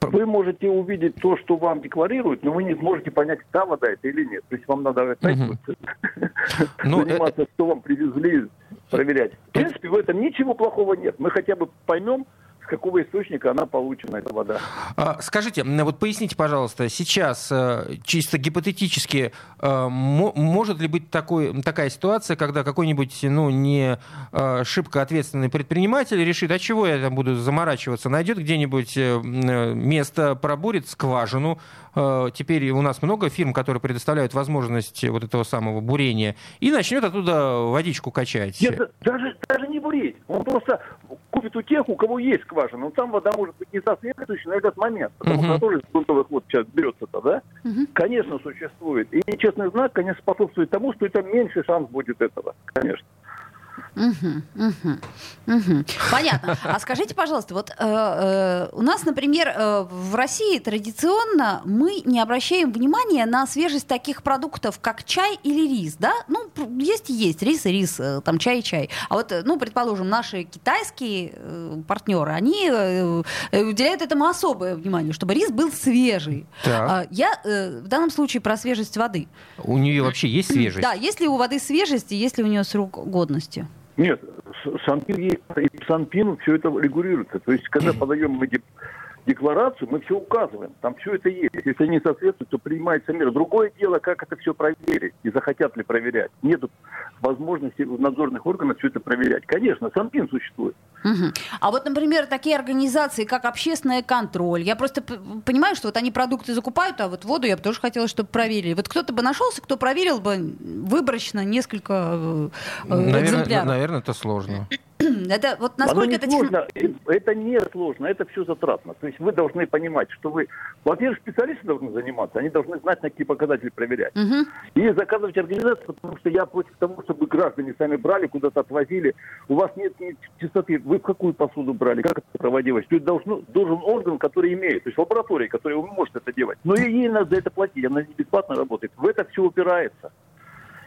Вы можете увидеть то, что вам декларируют, но вы не сможете понять, та вода это или нет. То есть вам надо опять Мгм. вот Ну, заниматься, что вам привезли, проверять. В принципе, в этом ничего плохого нет. Мы хотя бы поймем, какого источника она получена, эта вода. А, Скажите, вот поясните, пожалуйста, сейчас э, чисто гипотетически э, мо- может ли быть такой, такая ситуация, когда какой-нибудь ну, не э, шибко ответственный предприниматель решит, а чего я там буду заморачиваться, найдет где-нибудь место, пробурит скважину. Теперь у нас много фирм, которые предоставляют возможность вот этого самого бурения, и начнет оттуда водичку качать. Нет, да- даже, даже не бурить. Он просто купит у тех, у кого есть скважина. Но там вода может быть не соответствующая на этот момент. Потому Мгм. что тоже из грунтовых вод сейчас берется-то, да? Мгм. Конечно, существует. И честный знак, конечно, способствует тому, что это меньше шанс будет этого. Конечно. Понятно. А скажите, пожалуйста, вот э, э, у нас, например, э, в России традиционно мы не обращаем внимания на свежесть таких продуктов, как чай или рис, да? Ну, есть и есть рис и рис, э, там чай и чай. А вот, ну, предположим, наши китайские э, партнеры, они э, уделяют этому особое внимание, чтобы рис был свежий. А, Я э, в данном случае про свежесть воды. У нее вообще есть свежесть? Да, есть ли у воды свежесть и есть ли у нее срок годности? Нет, Санпин и Санпин все это регулируется. То есть, когда подаем мы декларацию, мы все указываем. Там все это есть. Если не соответствует, то принимается мера. Другое дело, как это все проверить и захотят ли проверять. Нет возможности у надзорных органов все это проверять. Конечно, Санпин существует. Мгм. А вот, например, такие организации, как общественный контроль, я просто понимаю, что вот они продукты закупают, а вот воду я бы тоже хотела, чтобы проверили. Вот кто-то бы нашелся, кто проверил бы выборочно несколько э, Наверное, экземпляров. наверное, это сложно. Это вот насколько это сложно. Э, Это не сложно, это все затратно. То есть вы должны понимать, что вы, во-первых, специалисты должны заниматься, они должны знать, на какие показатели проверять. Мгм. И заказывать организацию, потому что я против того, чтобы граждане сами брали, куда-то отвозили. У вас нет ни чистоты. Вы в какую посуду брали? Как это проводилось? То есть должно, должен орган, который имеет, то есть лаборатория, которая может это делать. Но ей надо за это платить, она не бесплатно работает. В это все упирается.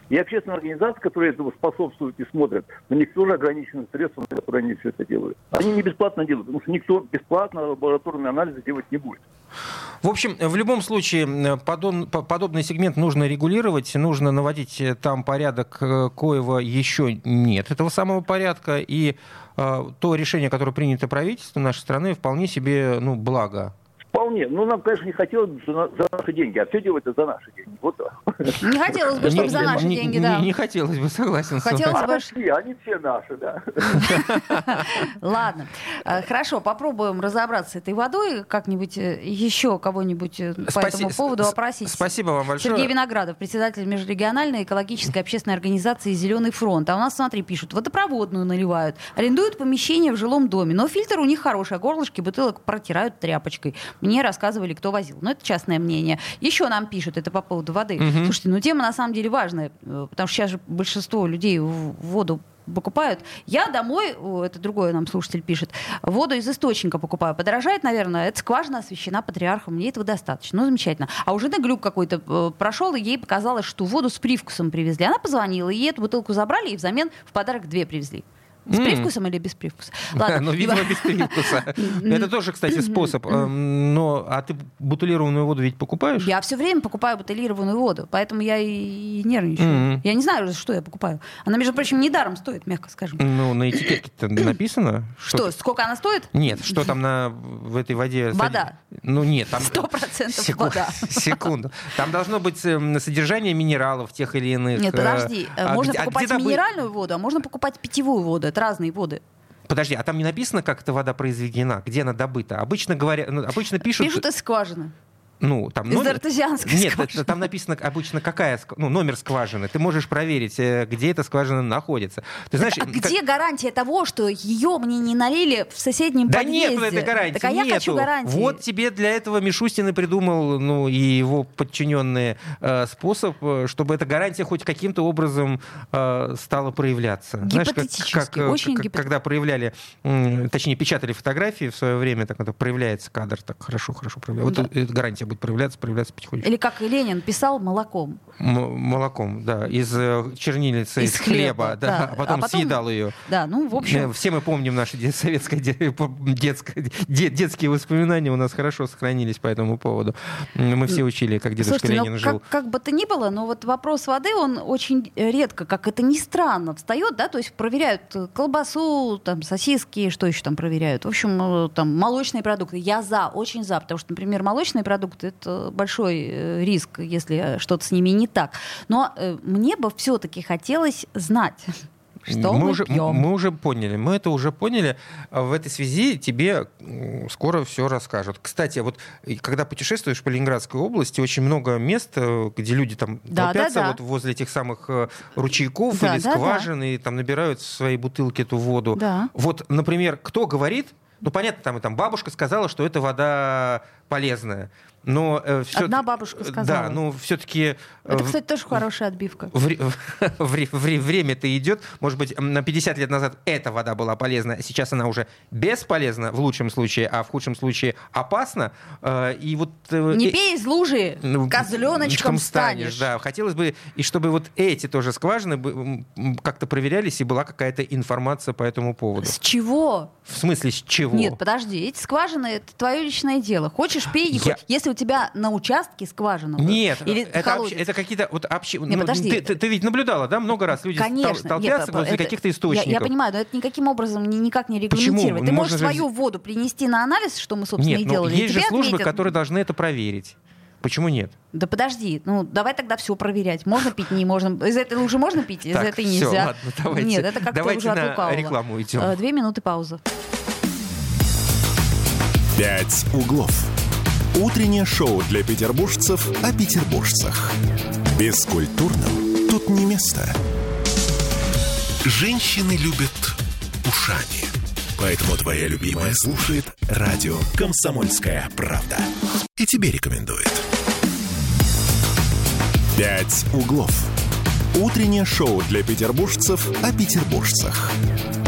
И общественные организации, которые этому способствуют и смотрят, у них тоже ограничены средства, на которые они все это делают. Они не бесплатно делают, потому что никто бесплатно лабораторные анализы делать не будет. В общем, в любом случае, э, подон- по- подобный сегмент нужно регулировать, нужно наводить э, там порядок, э, коего еще нет, этого самого порядка, и э, то решение, которое принято правительством нашей страны, вполне себе ну, благо. Вполне. Ну, нам, конечно, не хотелось бы за, за наши деньги, а все делается за наши деньги. Вот так. Не хотелось бы, чтобы Не- за наши не- деньги, не, да. не хотелось бы, согласен с вами. Хотелось А бы, почти, они все наши, да. Ладно. Э, Хорошо, попробуем разобраться с этой водой. Как-нибудь э, еще кого-нибудь э, по этому поводу опросить. Спасибо вам большое. Сергей Виноградов, председатель межрегиональной экологической общественной организации «Зеленый фронт». А у нас, смотри, пишут, водопроводную наливают, арендуют помещение в жилом доме, но фильтр у них хороший, а горлышки бутылок протирают тряпочкой. Мне рассказывали, кто возил. Но это частное мнение. Еще нам пишут, это по поводу воды. Мгм. Слушайте, ну тема на самом деле важная, э, потому что сейчас же большинство людей воду покупают. Я домой, это другой нам слушатель пишет, воду из источника покупаю. Подорожает, наверное, эта скважина освещена патриархом, мне этого достаточно. Ну, замечательно. А уже на глюк какой-то э, прошел, и ей показалось, что воду с привкусом привезли. Она позвонила, и ей эту бутылку забрали, и взамен в подарок две привезли. С М. привкусом или без привкуса? Ладно. Ну, видимо, без привкуса. Это тоже, кстати, способ. Эм, Но, а ты бутылированную воду ведь покупаешь? Я все время покупаю бутылированную воду, поэтому я и нервничаю. Я не знаю, что я покупаю. Она, между прочим, недаром стоит, мягко скажем. Ну, на этикетке написано. Что, сколько она стоит? Нет, что там на, в этой воде... Вода. Ну, нет, там... Сто процентов Секу- вода. Секунду. Там должно быть эм, содержание минералов тех или иных. Нет, э, подожди. Э, а Можно а покупать добы- минеральную воду, а можно покупать питьевую воду. Это разные воды. Подожди, а там не написано, как эта вода произведена, где она добыта? Обычно говорят, ну, обычно пишут... Пишут из скважины. Ну, там Из номер- артезианской Нет, скважины. это- там написано обычно какая, ну, номер скважины. Ты можешь проверить, э, где эта скважина находится. Ты знаешь, А как- где гарантия того, что ее мне не налили в соседнем Да подъезде? нет этой гарантии. Так а я нету. хочу гарантии. Вот тебе для этого Мишустин и придумал, ну, и его подчиненные э, способ, э, чтобы эта гарантия хоть каким-то образом э, стала проявляться. Знаешь, как- Гипотетически, как, э, очень как- гипо- когда проявляли, точнее, печатали фотографии в свое время, так это проявляется кадр, так хорошо, хорошо проявляется. Вот Да. эта гарантия будет проявляться, проявляться потихонечку. Или как Ленин писал, молоком. М- молоком, да, из э, чернильницы, Из из, хлеба, хлеба, да, да. а потом, А потом- съедал ее. Да, ну, в общем... Э, Все мы помним наши советское де- детское- де- детские воспоминания у нас хорошо сохранились по этому поводу. Мы все учили, как дедушка Слушайте, ну, Ленин жил. как, как бы то ни было, но вот вопрос воды, он очень редко, как это ни странно, встает, да, то есть проверяют э, колбасу, там, сосиски, что еще там проверяют, в общем, э, там, молочные продукты. Я за, очень за, потому что, например, молочные продукты — это большой э, риск, если что-то с ними не так. Но э, мне бы все-таки хотелось знать, что мы, уже, пьем. мы уже поняли, мы это уже поняли. А В этой связи тебе скоро все расскажут. Кстати, вот когда путешествуешь по Ленинградской области, очень много мест, э, где люди там Да, толпятся да, да. вот возле этих самых э, ручейков Да, или да, да. скважин и там набирают в свои бутылки эту воду. Да. Вот, например, кто говорит, ну понятно, там и там бабушка сказала, что эта вода полезная. но э, все Одна бабушка сказала. Да, ну все-таки... Это, кстати, тоже хорошая отбивка. Вре- вре- вре- Время-то идет. Может быть, на 50 лет назад эта вода была полезна, сейчас она уже бесполезна в лучшем случае, а в худшем случае опасна. Э, И вот... э, Не э, пей из лужи, ну, козленочком станешь. Да, хотелось бы, и чтобы вот эти тоже скважины как-то проверялись, и была какая-то информация по этому поводу. С чего? В смысле, с чего? Нет, подожди, эти скважины это твое личное дело. Хочешь пей, не Я- хочешь. Если у тебя на участке скважина. Нет, или это, общ- это какие-то вот общи... Не, ну, подожди. Ты, ты- ты ведь наблюдала, да, много раз люди Конечно. толпятся Нет, возле это- каких-то я- источников. Я, понимаю, но это никаким образом ни- никак не Почему? регламентировать. Ты Ну, можешь можно же свою воду принести на анализ, что мы, собственно, Нет, и ну, делали. и есть же тебе службы, отметят. которые должны это проверить. Почему нет? Да подожди, ну давай тогда все проверять. Можно пить, не можно. Из этой лужи можно пить, из Так, этой нельзя. ладно, давайте- Нет, это как-то давайте уже на лукавого. рекламу идем. Э, Две минуты пауза. «Пять углов». Утреннее шоу для петербуржцев о петербуржцах. Бескультурным тут не место. Женщины любят ушами. Поэтому твоя любимая слушает радио «Комсомольская правда». И тебе рекомендует. «Пять углов». Утреннее шоу для петербуржцев о петербуржцах.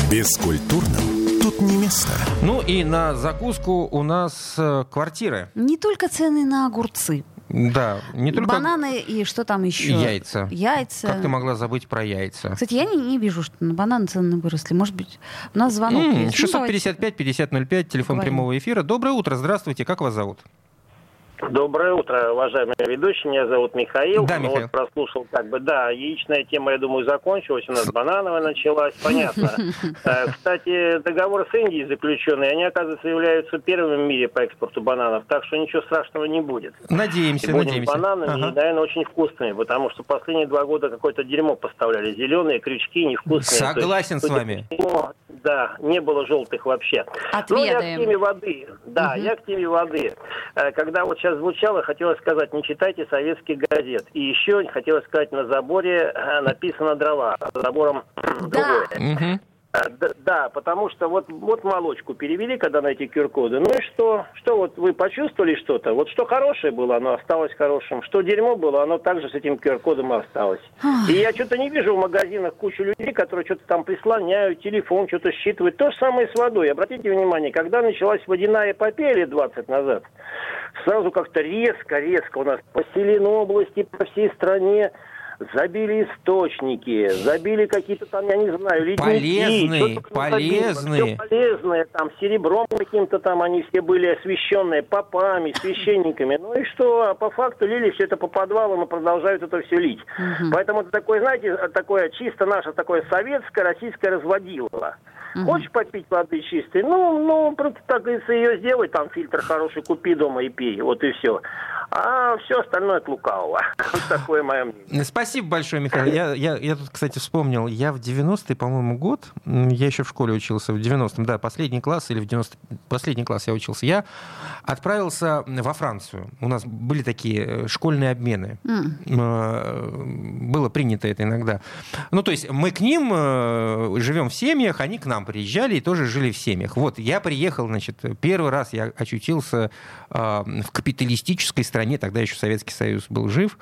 Бескультурным тут не место. Ну и на закуску у нас э, квартиры. Не только цены на огурцы. Да, не только Бананы и что там еще? яйца. Яйца. Как ты могла забыть про яйца? Кстати, я не, не вижу, что на бананы цены выросли. Может быть, у нас звонок М, есть. Ну, давайте. 655-5005, телефон Поговорим. прямого эфира. Доброе утро, здравствуйте, как вас зовут? Доброе утро, уважаемые ведущие. Меня зовут Михаил. Да, Ну, Михаил. Вот прослушал, как бы, да, яичная тема, я думаю, закончилась. У нас банановая началась, понятно. Кстати, договор с Индией заключенный, они, оказывается, являются первыми в мире по экспорту бананов, так что ничего страшного не будет. Надеемся, И будем надеемся. бананами, Ага. и, наверное, очень вкусными, потому что последние два года какое-то дерьмо поставляли. Зеленые, крючки, невкусные. То есть, Согласен с вами. всему, Да, не было желтых вообще. Ну, я к Отведаем. теме воды. Да, я к теме воды. Когда вот сейчас звучало, хотелось сказать, не читайте советских газет. И еще хотелось сказать, на заборе э, написано дрова. За забором другое. Мгм. Э, Да, потому что вот, вот молочку перевели, когда на эти QR-коды. Ну и что? Что вот вы почувствовали что-то? Вот что хорошее было, оно осталось хорошим. Что дерьмо было, оно также с этим QR-кодом осталось. И я что-то не вижу в магазинах кучу людей, которые что-то там прислоняют, телефон что-то считывают. То же самое с водой. Обратите внимание, когда началась водяная эпопея лет 20 назад, сразу как-то резко-резко у нас по Селиной области, по всей стране забили источники, забили какие-то там, я не знаю, ледники. Полезные, не забили. полезные. Полезные, там, серебром каким-то там, они все были освященные попами, священниками. Ну и что, а по факту лили все это по подвалам и продолжают это все лить. Поэтому это такое, знаете, такое чисто наше такое советское, российское разводилово. Хочешь попить воды чистой? Ну, ну, просто так говорится, ее сделай, там фильтр хороший купи дома и пей, вот и все. А все остальное от лукавого. Вот такое мое мнение. Спасибо большое, Михаил. Я, я, я тут, кстати, вспомнил, я в 90-й, по-моему, год, я еще в школе учился, в 90-м, да, последний класс или в 90 последний класс я учился, я отправился во Францию. У нас были такие э, школьные обмены. Э, Было принято это иногда. Ну, то есть мы к ним э, живем в семьях, они к нам приезжали и тоже жили в семьях. Вот, я приехал, значит, первый раз я очутился в капиталистической стране, тогда еще Советский Союз был жив,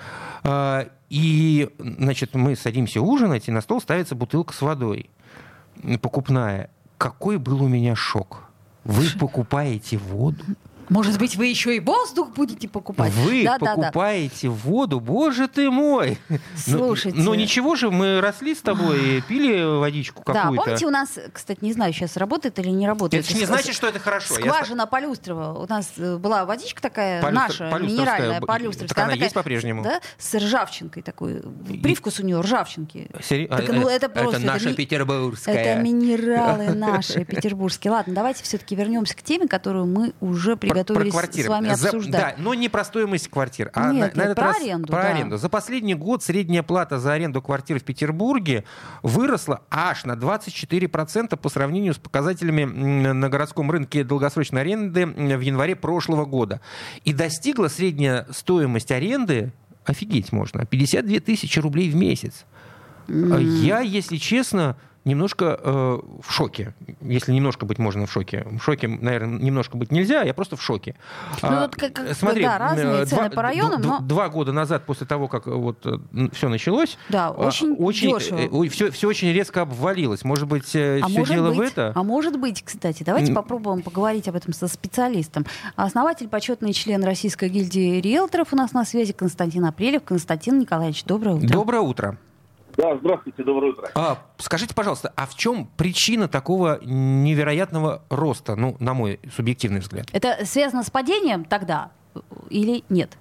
и, значит, мы садимся ужинать, и на стол ставится бутылка с водой покупная. Какой был у меня шок. Вы покупаете воду? Может быть, вы еще и воздух будете покупать? Вы Да, да, да. покупаете воду, боже ты мой! Ну, Слушайте. Ну, ничего же, мы росли с тобой и пили водичку Да, какую-то. помните, у нас, кстати, не знаю, сейчас работает или не работает. Это не значит, что это хорошо. Скважина Полюстрова. У нас э, была водичка такая, Полюстр- наша, минеральная, полюстровская. так она такая, есть по-прежнему? Да, с ржавчинкой такой. Привкус у нее ржавчинки. Сери- Так, ну, это просто... наша ми- петербургская. Это минералы наши, петербургские. Ладно, давайте все-таки вернемся к теме, которую мы уже Про- про квартиры. с вами За- обсуждать. Да, но не про стоимость квартир, а Нет, на, на нет, этот про раз аренду, про да. аренду. За последний год средняя плата за аренду квартир в Петербурге выросла аж на 24% по сравнению с показателями на городском рынке долгосрочной аренды в январе прошлого года. И достигла средняя стоимость аренды, офигеть можно, 52 тысячи рублей в месяц. А Я, если честно, немножко э, в шоке. Если немножко быть можно в шоке. В шоке, наверное, немножко быть нельзя, я просто в шоке. Ну, а, вот как, смотри, да, разные цены два, по районам, но... Два года назад, после того, как вот все началось, да, очень, очень дешево. Все, все очень резко обвалилось. Может быть, а все может дело быть, в это? А может быть, кстати, давайте попробуем поговорить об этом со специалистом. Основатель, почетный член Российской гильдии риэлторов у нас на связи Константин Апрелев. Константин Николаевич, доброе утро. Доброе утро. Да, здравствуйте, доброе утро. А, скажите, пожалуйста, а в чем причина такого невероятного роста, ну, на мой субъективный взгляд? Это связано с падением тогда или нет?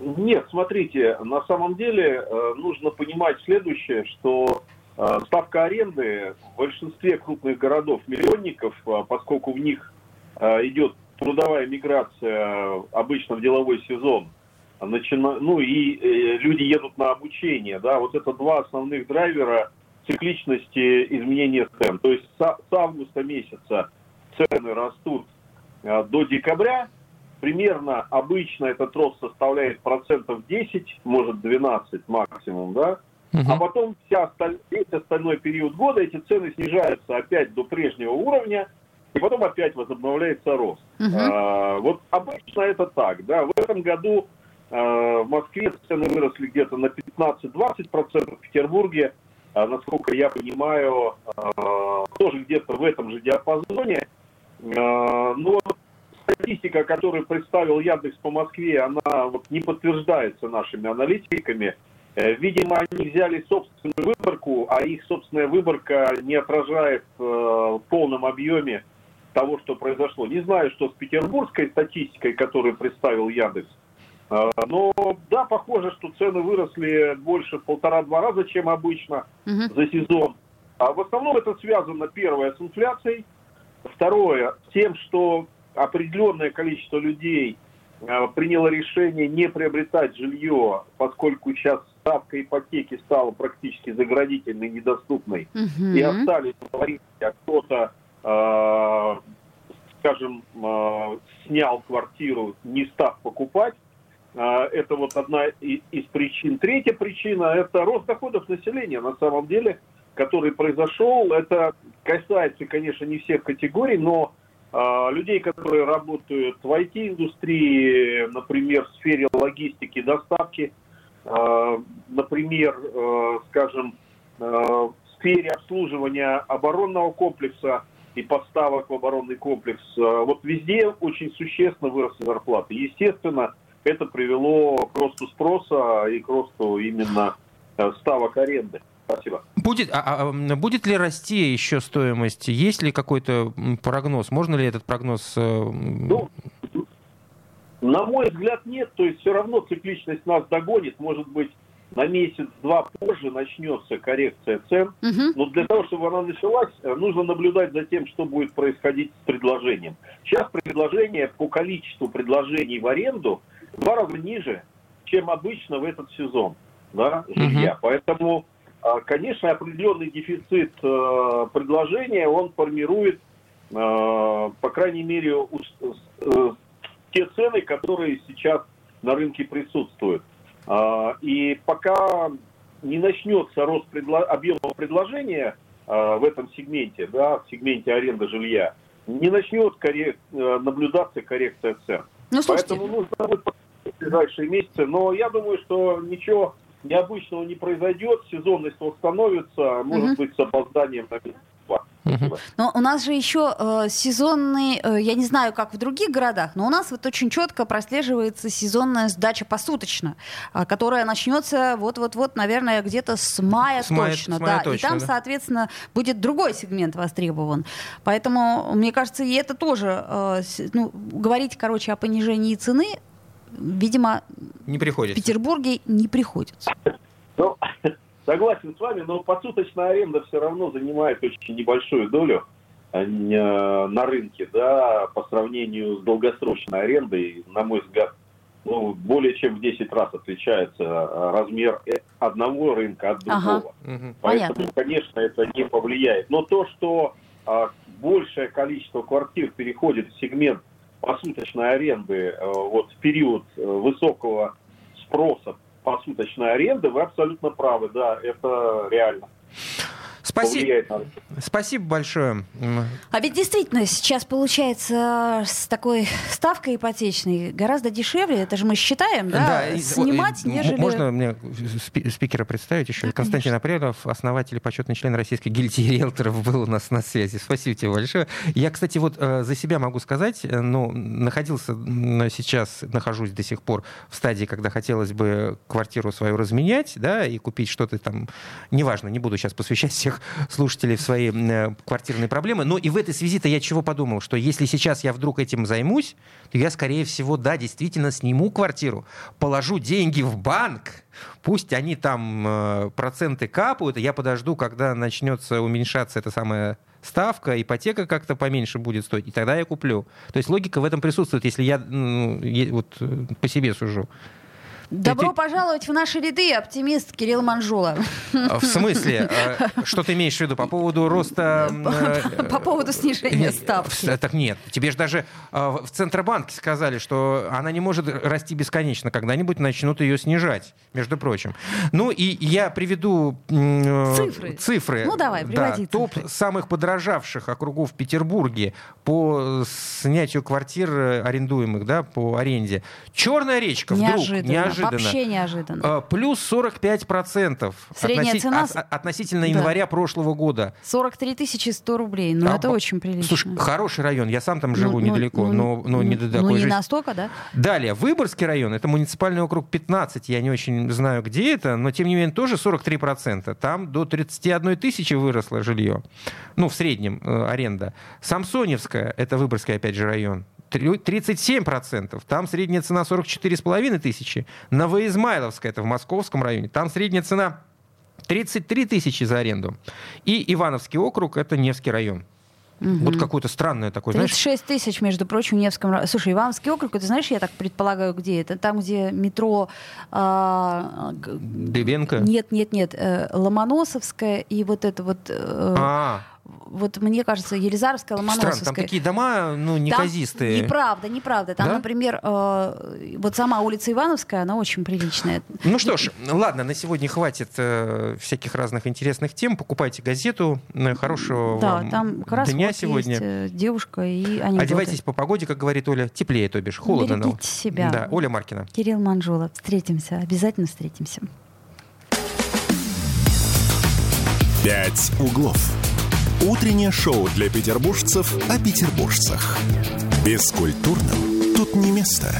Нет, смотрите, на самом деле э, нужно понимать следующее, что э, ставка аренды в большинстве крупных городов-миллионников, э, поскольку в них идет трудовая миграция обычно в деловой сезон, начина... ну и э, люди едут на обучение, да, вот это два основных драйвера цикличности изменения цен. То есть с, с августа месяца цены растут э, до декабря, примерно обычно этот рост составляет процентов 10, может 12 максимум, да. А потом вся осталь... весь остальной период года эти цены снижаются опять до прежнего уровня, и потом опять возобновляется рост. Uh-huh. А, вот обычно это так, да. В этом году в Москве цены выросли где-то на 15-20%, в Петербурге, э, насколько я понимаю, э, тоже где-то в этом же диапазоне. Но статистика, которую представил Яндекс по Москве, она вот не подтверждается нашими аналитиками. Видимо, они взяли собственную выборку, а их собственная выборка не отражает в полном объеме того, что произошло. Не знаю, что с петербургской статистикой, которую представил Яндекс, но да, похоже, что цены выросли больше в полтора-два раза, чем обычно угу. за сезон. А в основном это связано, первое, с инфляцией, второе, с тем, что определенное количество людей а, приняло решение не приобретать жилье, поскольку сейчас ставка ипотеки стала практически заградительной, недоступной, угу. и остались говорить, а кто-то, э, скажем, э, снял квартиру, не став покупать, а, это вот одна из причин. Третья причина – это рост доходов населения на самом деле, который произошел. Это касается, конечно, не всех категорий, но э, людей, которые работают в IT-индустрии, например, в сфере логистики, доставки, э, например, скажем, в сфере обслуживания оборонного комплекса и поставок в оборонный комплекс. Вот везде очень существенно выросли зарплаты. Естественно, это привело к росту спроса и к росту именно э, ставок аренды. Спасибо. Будет, а, а, будет ли расти еще стоимость? Есть ли какой-то прогноз? Можно ли этот прогноз... Э, ну, на мой взгляд, нет. То есть все равно цикличность нас догонит. Может быть, на месяц-два позже начнется коррекция цен. Угу. Но для того, чтобы она началась, э, нужно наблюдать за тем, что будет происходить с предложением. Сейчас предложение по количеству предложений в аренду – два раза ниже, чем обычно в этот сезон да, жилья. Угу. Поэтому, а, конечно, определенный дефицит э, предложения, он формирует, э, по крайней мере, э, те цены, которые сейчас на рынке присутствуют. А, и пока не начнется рост предло... объема предложения в этом сегменте, да, в сегменте аренды жилья, не начнет коррек... наблюдаться коррекция цен. Ну, Поэтому нужно будет ближайшие месяцы. Но я думаю, что ничего необычного не произойдет, сезонность восстановится, может быть, с опозданием на месяц. Но у нас же еще э, сезонный, э, я не знаю, как в других городах, но у нас вот очень четко прослеживается сезонная сдача посуточно, э, которая начнется вот-вот-вот, наверное, где-то с мая с точно. Мая, с мая да. точно и там, да. соответственно, будет другой сегмент востребован. Поэтому, мне кажется, и это тоже, э, ну, говорить, короче, о понижении цены видимо, не приходится. в Петербурге не приходится. Ну, согласен с вами, но посуточная аренда все равно занимает очень небольшую долю э, на рынке, да, по сравнению с долгосрочной арендой, на мой взгляд, ну, более чем в 10 раз отличается э, размер э, одного рынка от другого. Ага. Поэтому, Понятно. конечно, это не повлияет. Но то, что а, большее количество квартир переходит в сегмент посуточной аренды э, вот в период э, высокого спроса посуточной аренды, вы абсолютно правы, да, это реально. Спасибо. Спасибо большое. А ведь действительно сейчас получается с такой ставкой ипотечной гораздо дешевле, это же мы считаем, да, и- снимать, и- нежели... Можно мне спи- спикера представить еще? Да, Константин Апрелов, основатель и почетный член Российской гильдии риэлторов, был у нас на связи. Спасибо тебе большое. Я, кстати, вот э, за себя могу сказать, э, ну, находился м, сейчас, нахожусь до сих пор в стадии, когда хотелось бы квартиру свою разменять, да, и купить что-то там, неважно, не буду сейчас посвящать всех слушателей в свои э, квартирные проблемы, но и в этой связи-то я чего подумал, что если сейчас я вдруг этим займусь, то я, скорее всего, да, действительно сниму квартиру, положу деньги в банк, пусть они там э, проценты капают, я подожду, когда начнется уменьшаться эта самая ставка, ипотека как-то поменьше будет стоить, и тогда я куплю. То есть логика в этом присутствует, если я ну, вот э, по себе сужу. Добро Ты- пожаловать в наши ряды, оптимист Кирилл Манжула. А В смысле? Э, Что ты имеешь в виду по поводу роста... э, По поводу снижения ставки. Так нет, тебе же даже э, в Центробанке сказали, что она не может расти бесконечно, когда-нибудь начнут ее снижать, между прочим. Ну и я приведу э, Цифры. цифры. Ну, давай, Да, приводи топ самых подорожавших округов в Петербурге по снятию квартир э, арендуемых, да, по аренде. Черная речка вдруг, Неожиданно, неожиданно. вообще неожиданно. э, Плюс 45% Средняя относи- цена от- относительно Да. января прошлого года. 43 тысячи 100 рублей, ну А, это очень прилично. Слушай, хороший район, я сам там Ну, живу ну, недалеко, ну, но, но не ну, до Ну такой не жизни. настолько, да? Далее, Выборгский район, это муниципальный округ 15, я не очень знаю, где это, но тем не менее тоже 43%. Там до 31 тысячи выросло жилье. Ну, в среднем э, аренда. Самсоневская, это Выборгский, опять же, район. Трю- 37%. Там средняя цена 44,5 тысячи. Новоизмайловская, это в Московском районе. Там средняя цена 33 тысячи за аренду. И Ивановский округ, это Невский район. Вот какое-то странное такое, знаешь, 36 тысяч, между прочим, в Невском районе. Слушай, Ивановский округ, это знаешь, я так предполагаю, где это? Там, где метро... а, г- Дыбенко. Нет, нет, нет. э, Ломоносовская и вот это вот... э, А, Вот мне кажется, Елизаровская, странно, Ломоносовская. там такие дома, ну, Там неказистые. Неправда, неправда. Там, Да? например, э, вот сама улица Ивановская, она очень приличная. Ну что ж, ладно, на сегодня хватит э, всяких разных интересных тем. Покупайте газету. Э, Хорошего Да, вам там как раз дня вот сегодня. есть э, девушка и анекдоты. Одевайтесь по погоде, как говорит Оля. Теплее, то бишь. Холодно. но- Берегите себя. Да, Оля Маркина. Кирилл Манжула. Встретимся, обязательно встретимся. «Пять углов». Утреннее шоу для петербуржцев о петербуржцах. Бескультурным тут не место.